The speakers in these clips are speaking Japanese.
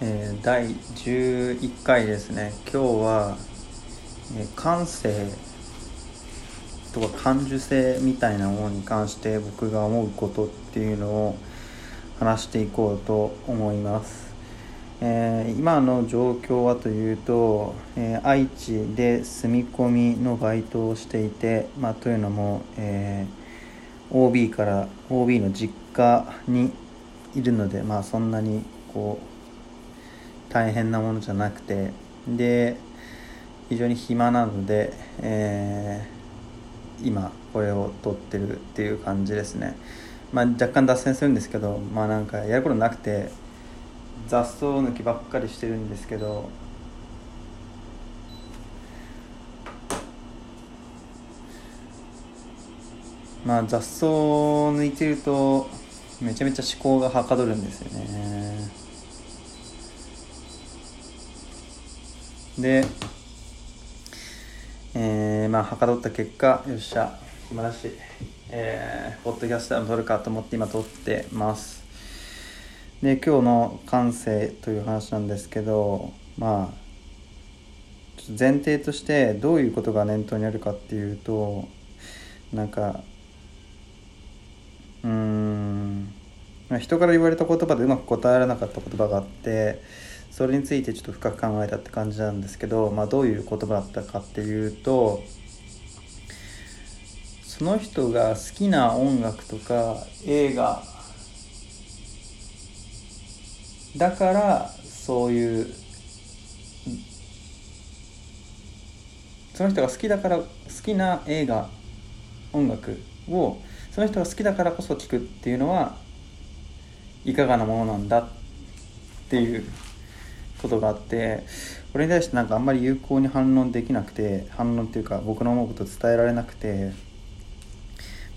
えー第11回ですね。今日は、えー感性とか感受性みたいなものに関して僕が思うことっていうのを話していこうと思います、えー今の状況はというと、え愛知で住み込みのバイトをしていて、まあ、というのも、え OB から OB の実家にいるのでまあそんなにこう大変なものじゃなくてで非常に暇なので、えー今これを撮ってるっていう感じですね。まあ若干脱線するんですけどまあなんかやることなくて雑草抜きばっかりしてるんですけどまあ雑草抜いてるとめちゃめちゃ思考がはかどるんですよね。でえー、まあはかどった結果よっしゃ暇だしい。えー、ポッドキャストでも撮るかと思って今撮ってます。で今日の感性という話なんですけどまあ前提としてどういうことが念頭にあるかっていうとなんかうーん人から言われた言葉でうまく答えられなかった言葉があってそれについてちょっと深く考えたって感じなんですけど、まあ、どういう言葉だったかっていうとその人が好きな音楽とか映画だからそういうその人が好きだから好きな映画音楽をその人が好きだからこそ聴くっていうのはいかがなものなんだっていうことがあってこれに対してなんかあんまり有効に反論できなくて反論っていうか僕の思うことを伝えられなくて、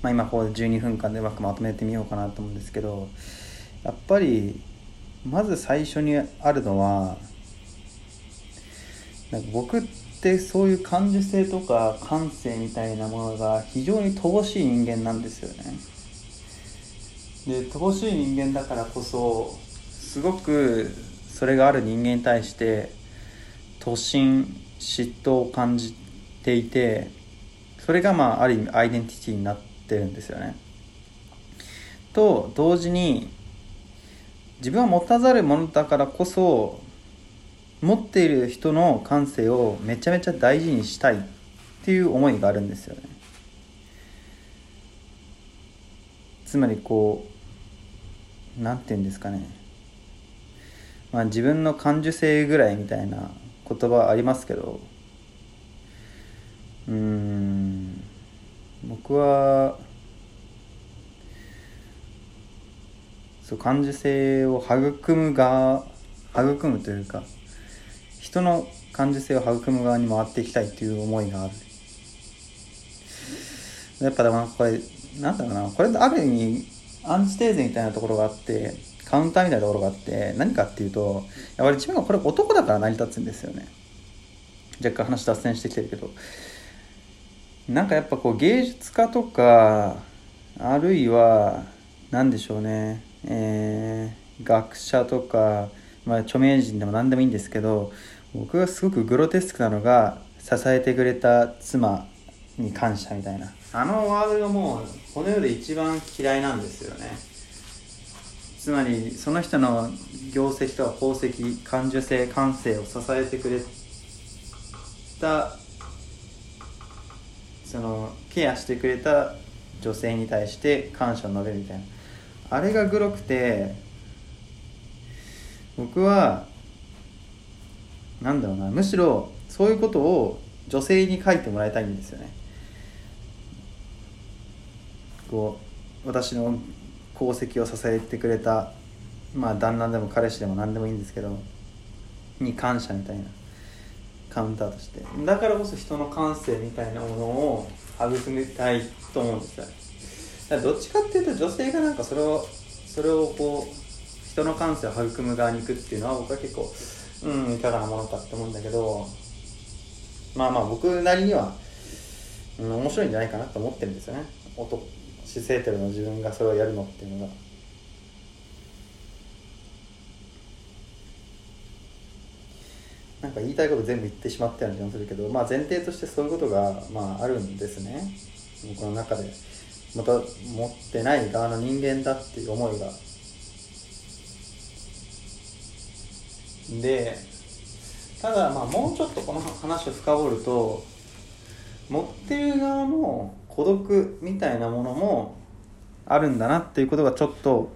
まあ、今ここで12分間でうまくまとめてみようかなと思うんですけどやっぱりまず最初にあるのはなんか僕ってそういう感受性とか感性みたいなものが非常に乏しい人間なんですよね。で乏しい人間だからこそすごくそれがある人間に対して突進嫉妬を感じていてそれがまあある意味アイデンティティになってるんですよね。と同時に自分は持たざるものだからこそ持っている人の感性をめちゃめちゃ大事にしたいっていう思いがあるんですよね。つまりこうなんて言うんですかねまあ自分の感受性ぐらいみたいな言葉ありますけどうん僕はそう感受性を育む側育むというか人の感受性を育む側に回っていきたいっていう思いがある。やっぱでもこれなんだろうなこれある意味アンチテーゼみたいなところがあってカウンターみたいなところがあって何かっていうとやっぱり自分がこれ男だから成り立つんですよね。若干話脱線してきてるけど。なんかやっぱこう芸術家とかあるいは何でしょうね。えー学者とか、まあ、著名人でも何でもいいんですけど僕がすごくグロテスクなのが支えてくれた妻に感謝みたいな。あのワードがもうこの世で一番嫌いなんですよね。つまりその人の業績とか功績感受性感性を支えてくれたそのケアしてくれた女性に対して感謝を述べるみたいな。あれがグロくて僕はなんだろうなむしろそういうことを女性に書いてもらいたいんですよね。こう私の功績を支えてくれたまあ旦那でも彼氏でも何でもいいんですけどに感謝みたいなカウンターとして。だからこそ人の感性みたいなものを育みたいと思うんですよ。だからどっちかっていうと女性がなんかそれをそれをこう人の感性を育む側に行くっていうのは僕は結構うんいかがなものかって思うんだけどまあまあ僕なりには、うん、面白いんじゃないかなと思ってるんですよね。男シスヘテロの自分がそれをやるのっていうのが。なんか言いたいこと全部言ってしまったような気もするけど、まあ、前提としてそういうことが、まあ、あるんですね。僕の中で。また持ってない側の人間だっていう思いが。でただまあもうちょっとこの話を深掘ると持ってる側の孤独みたいなものもあるんだなっていうことがちょっと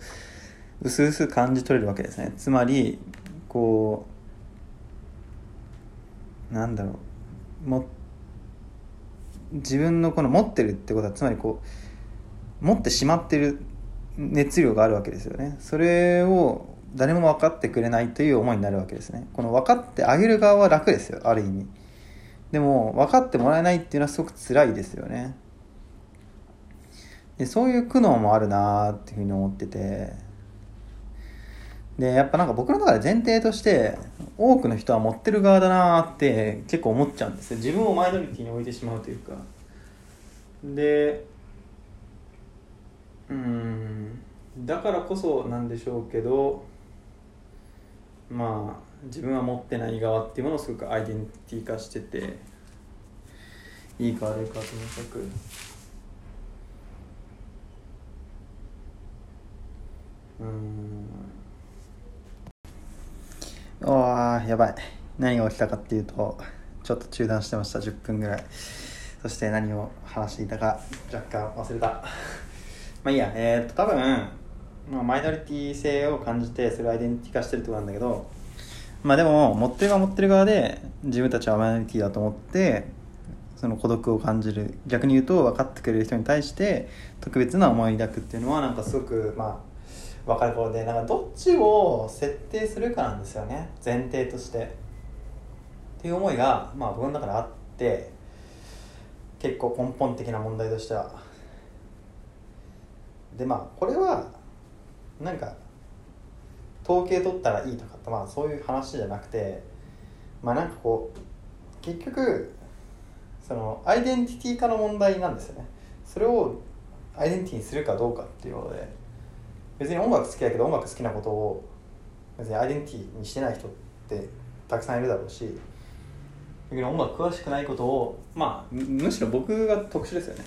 薄々感じ取れるわけですね。つまりこうなんだろう。も自分のこの持ってるってことはつまりこう持ってしまってる熱量があるわけですよね。それを誰も分かってくれないという思いになるわけですね。この分かってあげる側は楽ですよある意味。でも分かってもらえないっていうのはすごく辛いですよね。でそういう苦悩もあるなーっていうふうに思ってて。でやっぱなんか僕の中で前提として多くの人は持ってる側だなーって結構思っちゃうんですよ。自分をマイノリティに置いてしまうというか。でうんだからこそなんでしょうけどまあ自分は持ってない側っていうものをすごくアイデンティティ化してていいか悪いかとにかく。うん。あやばい。何が起きたかっていうとちょっと中断してました。10分ぐらい。そして何を話していたか若干忘れた。まあいいや。えー、っと多分、まあ、マイノリティ性を感じてそれをアイデンティティ化してるってことなんだけどまあでも持ってる側持ってる側で自分たちはマイノリティだと思ってその孤独を感じる。逆に言うと分かってくれる人に対して特別な思い抱くっていうのはなんかすごくまあ分かる頃でなんかどっちを設定するかなんですよね。前提として。っていう思いがまあ僕の中であって結構根本的な問題としては。でまあこれはなんか統計取ったらいいとかってまあそういう話じゃなくてまあなんかこう結局そのアイデンティティ化の問題なんですよね。それをアイデンティティにするかどうかっていうことで。別に音楽好きだけど音楽好きなことを別にアイデンティティにしてない人ってたくさんいるだろうし逆に音楽詳しくないことをまあむしろ僕が特殊ですよね。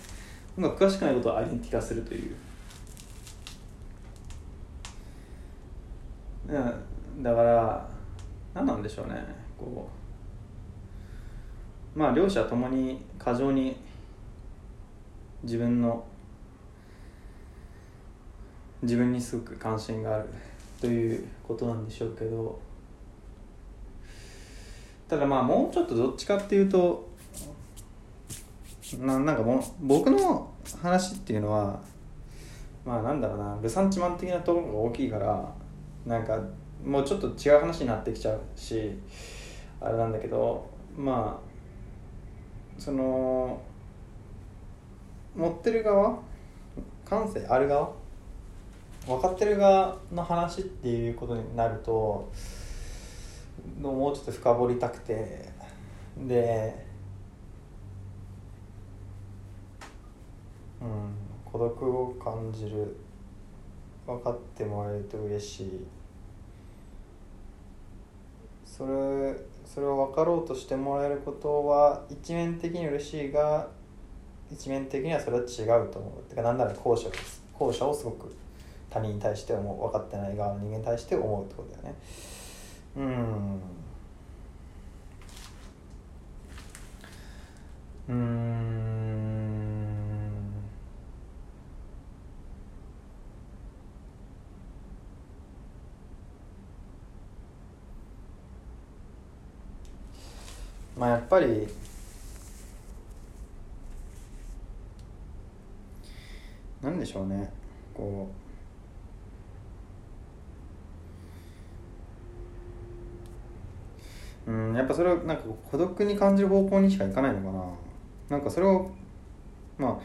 音楽詳しくないことをアイデンティティ化するという。だから何なんでしょうね。こうまあ両者ともに過剰に自分の自分にすごく関心があるということなんでしょうけどただまあもうちょっとどっちかっていうとななんかも僕の話っていうのはまあなんだろうなルサンチマン的なところが大きいからなんかもうちょっと違う話になってきちゃうしあれなんだけどまあその持ってる側感性ある側分かってる側の話っていうことになるともうちょっと深掘りたくてでうん孤独を感じる分かってもらえると嬉しい。それそれを分かろうとしてもらえることは一面的に嬉しいが一面的にはそれは違うと思う。てか何なら後者です。後者をすごく他人に対して思う分かってない側の人間に対して思うってことだよね。うん。うん。まあやっぱりなんでしょうね。こううんやっぱそれはなんか孤独に感じる方向にしかいかないのかな。なんかそれをまあ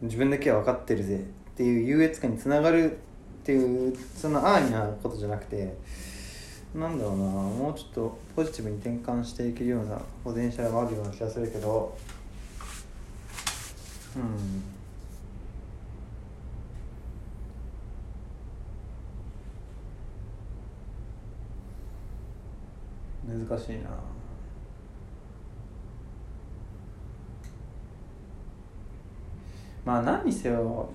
自分だけは分かってるぜっていう優越感につながるっていうそんな安易なことじゃなくてなんだろうなもうちょっとポジティブに転換していけるようなポテンシャルもあるような気がするけどうん。難しいな。まあ何にせよ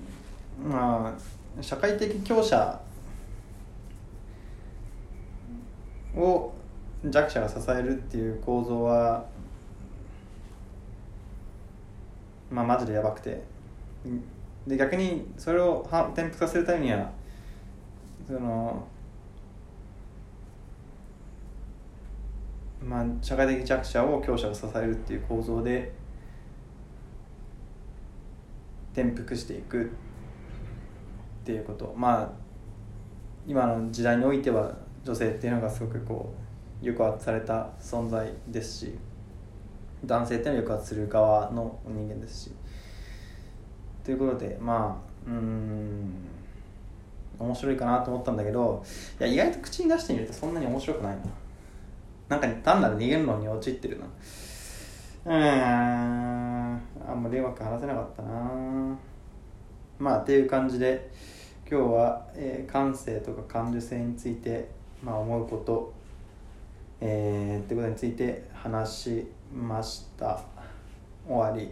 まあ社会的強者を弱者が支えるっていう構造はまあマジでやばくて。で逆にそれを転覆させるためにはそのまあ社会的弱者を強者が支えるっていう構造で転覆していくっていうこと。まあ今の時代においては女性っていうのがすごくこう抑圧された存在ですし男性っていうのは抑圧する側の人間ですし。ということでまあうん面白いかなと思ったんだけどいや意外と口に出してみるとそんなに面白くないな。なんか単なる逃げるのに陥ってるな。うん。あんまりうまく話せなかったな。まあっていう感じで今日は、えー、感性とか感受性について、まあ、思うこと、えー、ってことについて話しました。終わり。